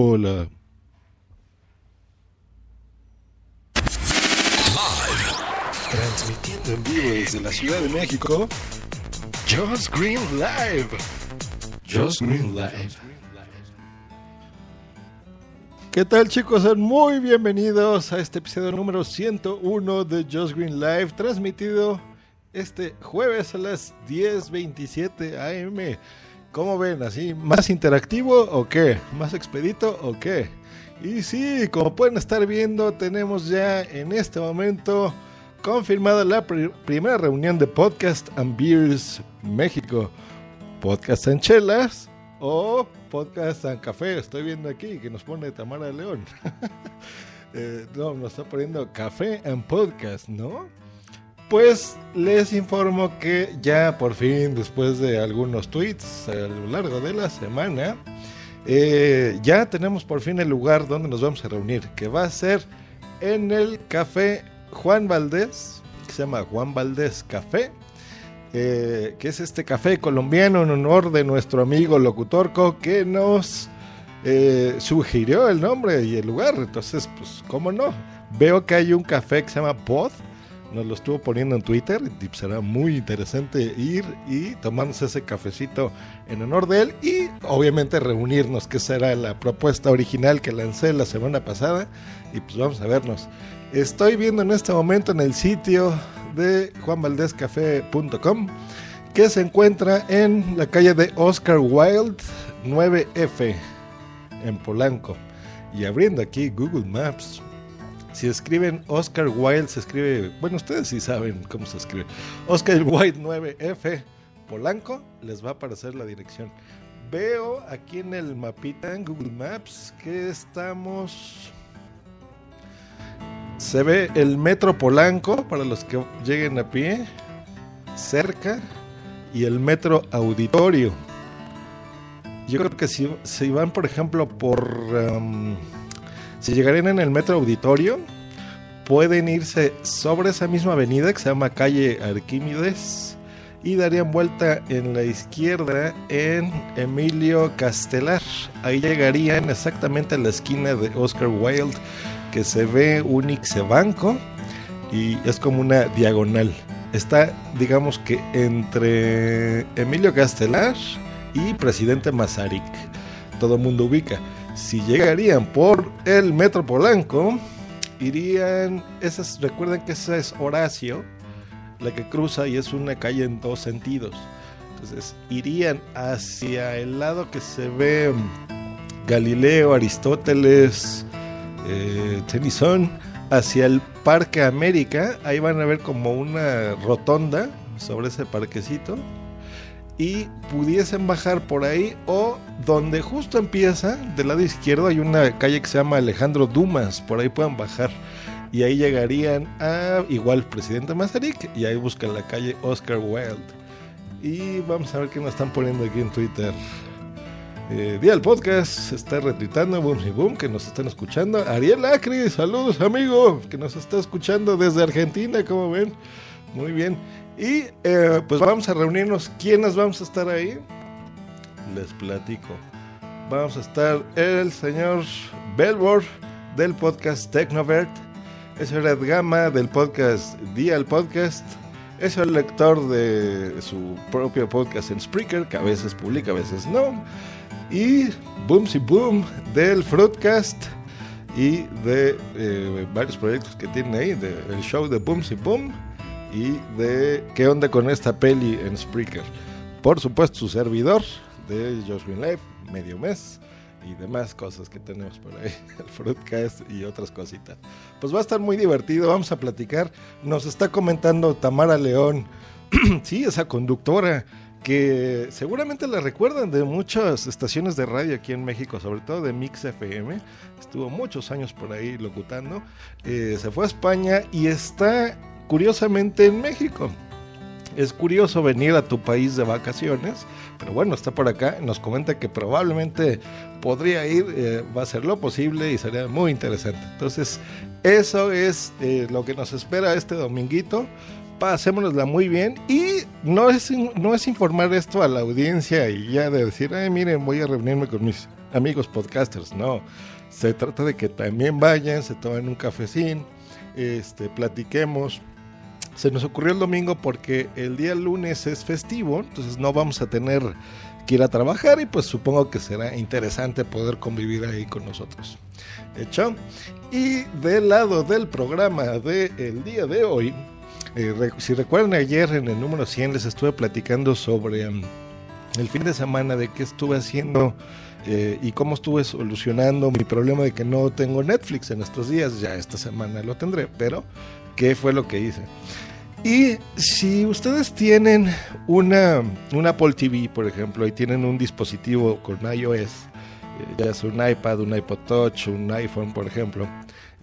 Hola. Transmitiendo en vivo desde la Ciudad de México, Just Green Live. Just Green Live. ¿Qué tal chicos? Sean muy bienvenidos a este episodio número 101 de Just Green Live, transmitido este jueves a las 10.27 am. ¿Cómo ven? ¿Así más interactivo o qué? ¿Más expedito o qué? Y sí, como pueden estar viendo, tenemos ya en este momento confirmada la pr- primera reunión de Podcast and Beers México. Podcast and Chelas o Podcast and Café. Estoy viendo aquí que nos pone Tamara León. Eh, no, nos está poniendo Café and Podcast, ¿no? Pues les informo que ya por fin, después de algunos tweets a lo largo de la semana, eh, ya tenemos por fin el lugar donde nos vamos a reunir, que va a ser en el café Juan Valdés, que se llama Juan Valdés Café, eh, que es este café colombiano en honor de nuestro amigo locutorco que nos eh, sugirió el nombre y el lugar. Entonces, pues, ¿cómo no? Veo que hay un café que se llama Pod, nos lo estuvo poniendo en Twitter y será muy interesante ir y tomarnos ese cafecito en honor de él y obviamente reunirnos, que será la propuesta original que lancé la semana pasada y pues vamos a vernos. Estoy viendo en este momento en el sitio de juanvaldezcafé.com que se encuentra en la calle de Oscar Wilde 9F en Polanco y abriendo aquí Google Maps si escriben Oscar Wilde, se escribe, bueno, ustedes sí saben cómo se escribe. Oscar Wilde 9F Polanco, les va a aparecer la dirección. Veo aquí en el mapita en Google Maps que estamos... Se ve el metro Polanco para los que lleguen a pie, cerca, y el metro Auditorio. Yo creo que si, si van, por ejemplo, por... si llegarían en el metro auditorio, pueden irse sobre esa misma avenida que se llama calle Arquímedes y darían vuelta en la izquierda en Emilio Castelar. Ahí llegarían exactamente a la esquina de Oscar Wilde, que se ve un Ixebanco y es como una diagonal. Está, digamos que entre Emilio Castelar y Presidente Mazarik. Todo el mundo ubica si llegarían por el Metro Polanco, irían, esas, recuerden que esa es Horacio, la que cruza y es una calle en dos sentidos. Entonces irían hacia el lado que se ve Galileo, Aristóteles, eh, Tennyson, hacia el Parque América. Ahí van a ver como una rotonda sobre ese parquecito y pudiesen bajar por ahí o donde justo empieza del lado izquierdo hay una calle que se llama Alejandro Dumas, por ahí pueden bajar y ahí llegarían a igual Presidente Mazarik y ahí buscan la calle Oscar Wilde y vamos a ver qué nos están poniendo aquí en Twitter. Eh, día del podcast está retuitando Boom y Boom que nos están escuchando. Ariel Acri, saludos amigo, que nos está escuchando desde Argentina, como ven. Muy bien. Y eh, pues vamos a reunirnos. ¿Quiénes vamos a estar ahí? Les platico. Vamos a estar el señor Belbor del podcast Tecnovert. Es el Red Gama del podcast Día el Podcast. Es el lector de su propio podcast en Spreaker, que a veces publica, a veces no. Y Boomsy Boom del Fruitcast y de eh, varios proyectos que tiene ahí, del show de Boomsy Boom y de qué onda con esta peli en Spreaker. Por supuesto, su servidor de Josh Green Life, medio mes y demás cosas que tenemos por ahí, el Fruitcast y otras cositas. Pues va a estar muy divertido, vamos a platicar. Nos está comentando Tamara León, sí, esa conductora que seguramente la recuerdan de muchas estaciones de radio aquí en México, sobre todo de Mix FM. Estuvo muchos años por ahí locutando. Eh, se fue a España y está curiosamente en México. Es curioso venir a tu país de vacaciones, pero bueno, está por acá. Nos comenta que probablemente podría ir, eh, va a ser lo posible y sería muy interesante. Entonces, eso es eh, lo que nos espera este dominguito. Pasémonosla muy bien y no es, no es informar esto a la audiencia y ya de decir, ay, miren, voy a reunirme con mis amigos podcasters, no. Se trata de que también vayan, se tomen un cafecín, este, platiquemos. Se nos ocurrió el domingo porque el día lunes es festivo, entonces no vamos a tener que ir a trabajar y pues supongo que será interesante poder convivir ahí con nosotros. ¿Hecho? Y del lado del programa del día de hoy, eh, si recuerdan ayer en el número 100 les estuve platicando sobre mm, el fin de semana de qué estuve haciendo eh, y cómo estuve solucionando mi problema de que no tengo Netflix en estos días. Ya esta semana lo tendré, pero ¿qué fue lo que hice? Y si ustedes tienen una, una Apple TV, por ejemplo, y tienen un dispositivo con iOS, eh, ya sea un iPad, un iPod Touch, un iPhone, por ejemplo,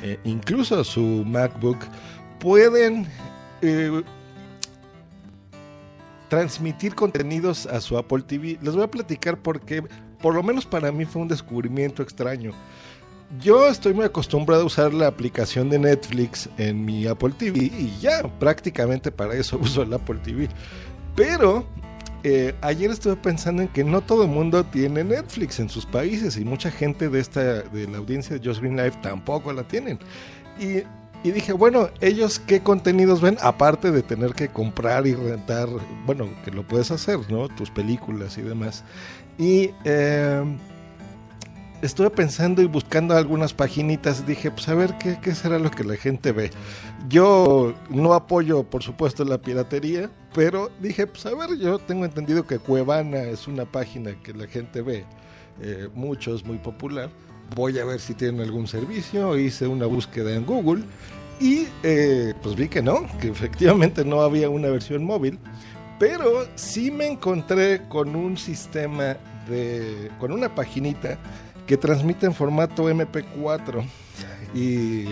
eh, incluso su MacBook, pueden eh, transmitir contenidos a su Apple TV. Les voy a platicar porque, por lo menos para mí, fue un descubrimiento extraño. Yo estoy muy acostumbrado a usar la aplicación de Netflix en mi Apple TV y ya prácticamente para eso uso el Apple TV. Pero eh, ayer estuve pensando en que no todo el mundo tiene Netflix en sus países y mucha gente de esta de la audiencia de Just Green Life tampoco la tienen. Y, dije, bueno, ellos qué contenidos ven aparte de tener que comprar y rentar, bueno, que lo puedes hacer, ¿no? Tus películas y demás. Y eh, estuve pensando y buscando algunas paginitas. Dije, pues a ver qué, qué será lo que la gente ve. Yo no apoyo, por supuesto, la piratería, pero dije, pues a ver, yo tengo entendido que Cuevana es una página que la gente ve. Eh, mucho, es muy popular. Voy a ver si tienen algún servicio. Hice una búsqueda en Google y eh, pues vi que no, que efectivamente no había una versión móvil. Pero sí me encontré con un sistema de. con una paginita que transmite en formato MP4 y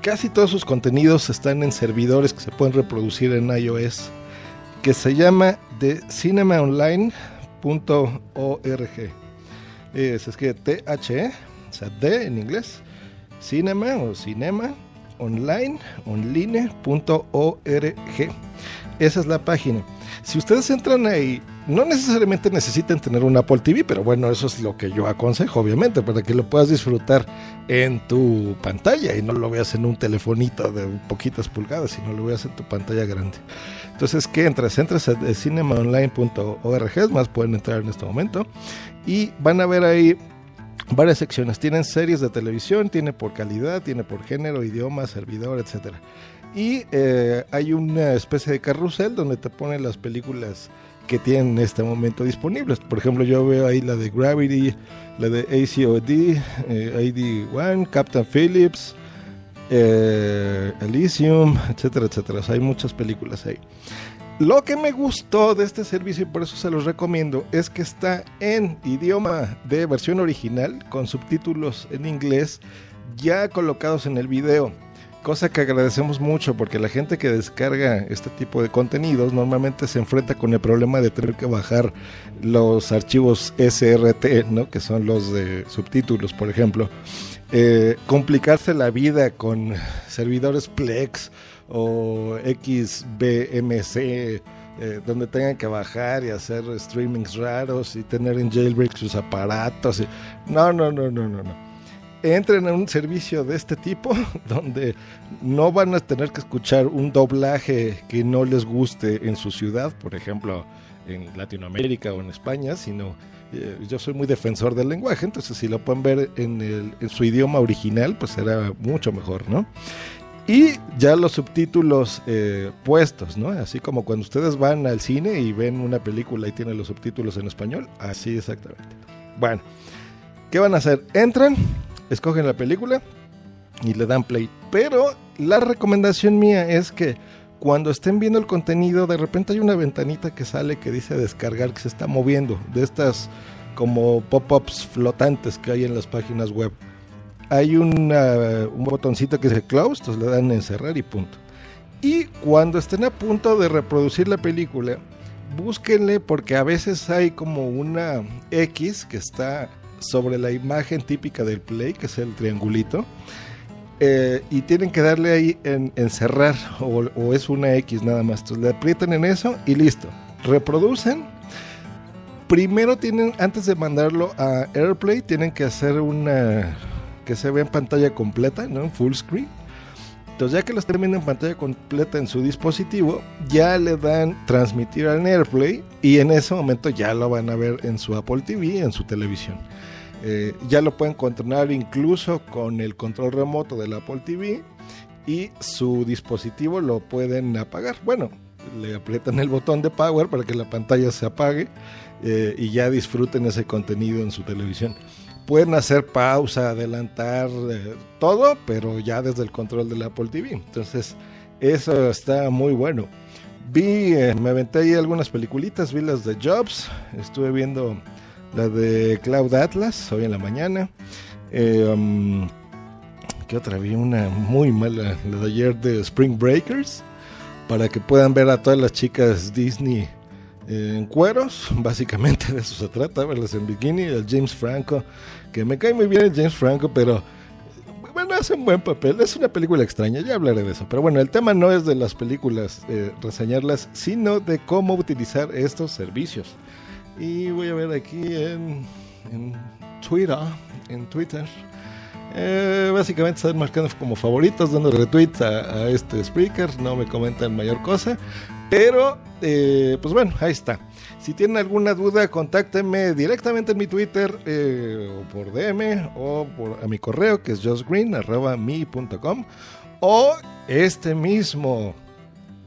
casi todos sus contenidos están en servidores que se pueden reproducir en iOS que se llama de cinemaonline.org. Eh, se escribe T-H-E, o sea, D en inglés, cinema o cinema online, online.org. Esa es la página. Si ustedes entran ahí, no necesariamente necesitan tener un Apple TV, pero bueno, eso es lo que yo aconsejo, obviamente, para que lo puedas disfrutar en tu pantalla y no lo veas en un telefonito de poquitas pulgadas, sino lo veas en tu pantalla grande. Entonces, ¿qué entras? Entras a cinemaonline.org, más, pueden entrar en este momento y van a ver ahí varias secciones. Tienen series de televisión, tiene por calidad, tiene por género, idioma, servidor, etcétera. Y eh, hay una especie de carrusel donde te ponen las películas que tienen en este momento disponibles. Por ejemplo, yo veo ahí la de Gravity, la de ACOD, eh, AD1, Captain Phillips, eh, Elysium, etcétera, etcétera. hay muchas películas ahí. Lo que me gustó de este servicio y por eso se los recomiendo es que está en idioma de versión original con subtítulos en inglés ya colocados en el video cosa que agradecemos mucho porque la gente que descarga este tipo de contenidos normalmente se enfrenta con el problema de tener que bajar los archivos SRT, ¿no? que son los de subtítulos, por ejemplo. Eh, complicarse la vida con servidores Plex o XBMC, eh, donde tengan que bajar y hacer streamings raros y tener en jailbreak sus aparatos. No, no, no, no, no, no entren a un servicio de este tipo donde no van a tener que escuchar un doblaje que no les guste en su ciudad, por ejemplo en Latinoamérica o en España, sino eh, yo soy muy defensor del lenguaje, entonces si lo pueden ver en, su idioma original, pues será mucho mejor, ¿no? Y ya los subtítulos eh, puestos, ¿no? Así como cuando ustedes van al cine y ven una película y tienen los subtítulos en español, así exactamente. Bueno, ¿qué van a hacer? Entran, escogen la película y le dan play. Pero la recomendación mía es que cuando estén viendo el contenido, de repente hay una ventanita que sale que dice descargar, que se está moviendo, de estas como pop-ups flotantes que hay en las páginas web. Hay un botoncito que dice close, entonces le dan encerrar y punto. Y cuando estén a punto de reproducir la película, búsquenle porque a veces hay como una X que está sobre la imagen típica del play, que es el triangulito. Eh, y tienen que darle ahí en, cerrar o, es una X nada más. Entonces le aprietan en eso y listo. Reproducen. primero tienen, antes de mandarlo a AirPlay, tienen que hacer una que se vea en pantalla completa, ¿no? En full screen. Entonces, ya que lo estén viendo en pantalla completa en su dispositivo, ya le dan transmitir al AirPlay y en ese momento ya lo van a ver en su Apple TV, en su televisión. Eh, ya lo pueden controlar incluso con el control remoto del Apple TV y su dispositivo lo pueden apagar. Bueno, le aprietan el botón de power para que la pantalla se apague eh, y ya disfruten ese contenido en su televisión. Pueden hacer pausa, adelantar eh, todo, pero ya desde el control del Apple TV. Entonces, eso está muy bueno. Vi, eh, me aventé ahí algunas peliculitas, vi las de Jobs, estuve viendo la de Cloud Atlas hoy en la mañana. Um, ¿Qué otra? Vi una muy mala, la de ayer de Spring Breakers para que puedan ver a todas las chicas Disney en cueros, básicamente de eso se trata, verlas en bikini, el James Franco, que me cae muy bien el James Franco, pero bueno, hace un buen papel, es una película extraña, ya hablaré de eso, pero bueno, el tema no es de las películas, eh, reseñarlas, sino de cómo utilizar estos servicios. Y voy a ver aquí en, en Twitter, en Twitter, eh, básicamente están marcando como favoritos, dando retweets a, este speaker, no me comentan mayor cosa, pero eh, pues bueno, ahí está. Si tienen alguna duda, contáctenme directamente en mi Twitter eh, o por DM o por, a mi correo que es justgreen.me.com o este mismo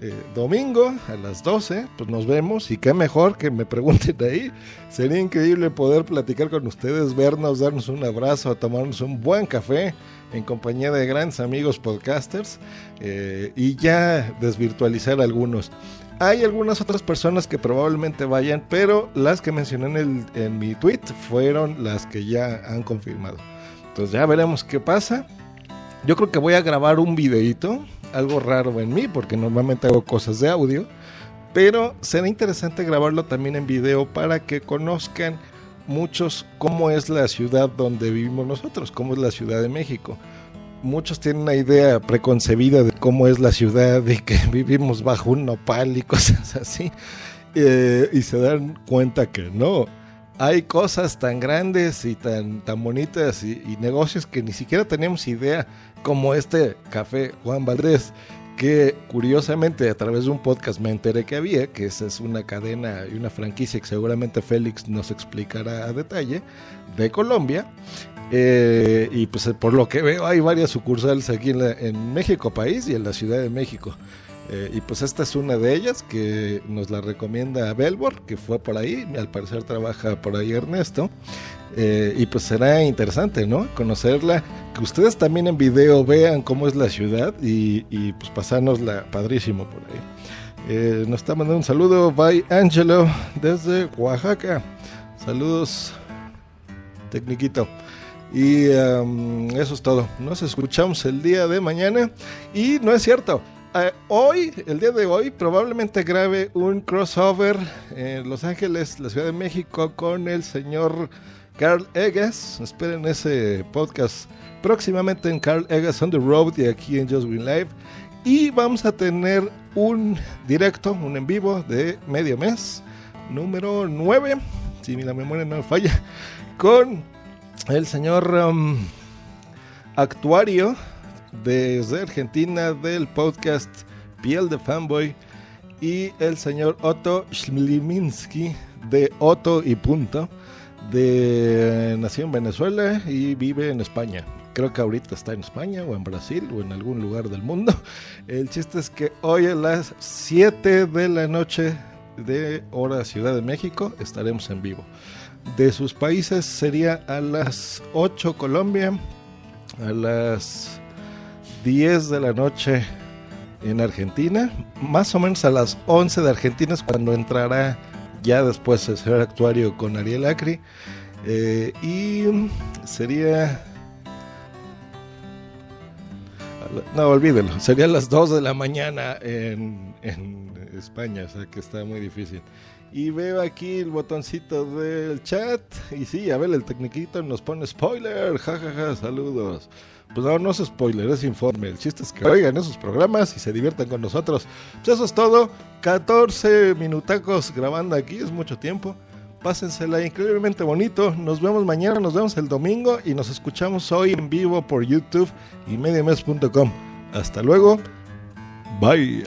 eh, domingo a las 12, pues nos vemos y qué mejor que me pregunten ahí. Sería increíble poder platicar con ustedes, vernos, darnos un abrazo, tomarnos un buen café en compañía de grandes amigos podcasters eh, y ya desvirtualizar algunos. Hay algunas otras personas que probablemente vayan, pero las que mencioné en, en mi tweet fueron las que ya han confirmado. Entonces ya veremos qué pasa. Yo creo que voy a grabar un videito algo raro en mí, porque normalmente hago cosas de audio, pero será interesante grabarlo también en video para que conozcan muchos cómo es la ciudad donde vivimos nosotros, cómo es la Ciudad de México. Muchos tienen una idea preconcebida de cómo es la ciudad y que vivimos bajo un nopal y cosas así, eh, y se dan cuenta que no hay cosas tan grandes y tan, tan bonitas y, y, negocios que ni siquiera tenemos idea como este café Juan Valdés, que curiosamente a través de un podcast me enteré que había, que esa es una cadena y una franquicia que seguramente Félix nos explicará a detalle, de Colombia. Eh, y pues por lo que veo hay varias sucursales aquí en, en México país y en la Ciudad de México. Eh, y pues esta es una de ellas que nos la recomienda Belbor, que fue por ahí, al parecer trabaja por ahí Ernesto. Eh, y pues será interesante, ¿no? Conocerla, que ustedes también en video vean cómo es la ciudad y, y pues pasárnosla padrísimo por ahí. Eh, nos está mandando un saludo, by Angelo, desde Oaxaca. Saludos, Tecniquito. Y eso es todo. Nos escuchamos el día de mañana. Y no es cierto. Uh, hoy, el día de hoy, probablemente grabe un crossover en Los Ángeles, la Ciudad de México, con el señor Carl Egas. Esperen ese podcast próximamente en Carl Egas on the Road y aquí en Just Green Live. Y vamos a tener un directo, un en vivo de medio mes, número 9, si la memoria no falla, con el señor um, actuario desde Argentina del podcast Piel de Fanboy y el señor Otto Schliminski de Otto y Punto de nació en Venezuela y vive en España. Creo que ahorita está en España o en Brasil o en algún lugar del mundo. El chiste es que hoy a las 7 de la noche de hora Ciudad de México estaremos en vivo. De sus países sería a las 8 Colombia, a las 10 de la noche en Argentina, más o menos a las 11 de Argentina es cuando entrará ya después el señor actuario con Ariel Acri. Eh, y sería... No, olvídelo, sería las 2 de la mañana en, en España, o sea que está muy difícil. Y veo aquí el botoncito del chat. Y sí, a ver, el tecniquito nos pone spoiler. jajaja, ja, ja, saludos. Pues no, no es spoiler, es informe. El chiste es que oigan esos programas y se diviertan con nosotros. Pues eso es todo. 14 minutacos grabando aquí, es mucho tiempo. Pásensela increíblemente bonito. Nos vemos mañana, nos vemos el domingo y nos escuchamos hoy en vivo por YouTube y mediames.com. Hasta luego. Bye.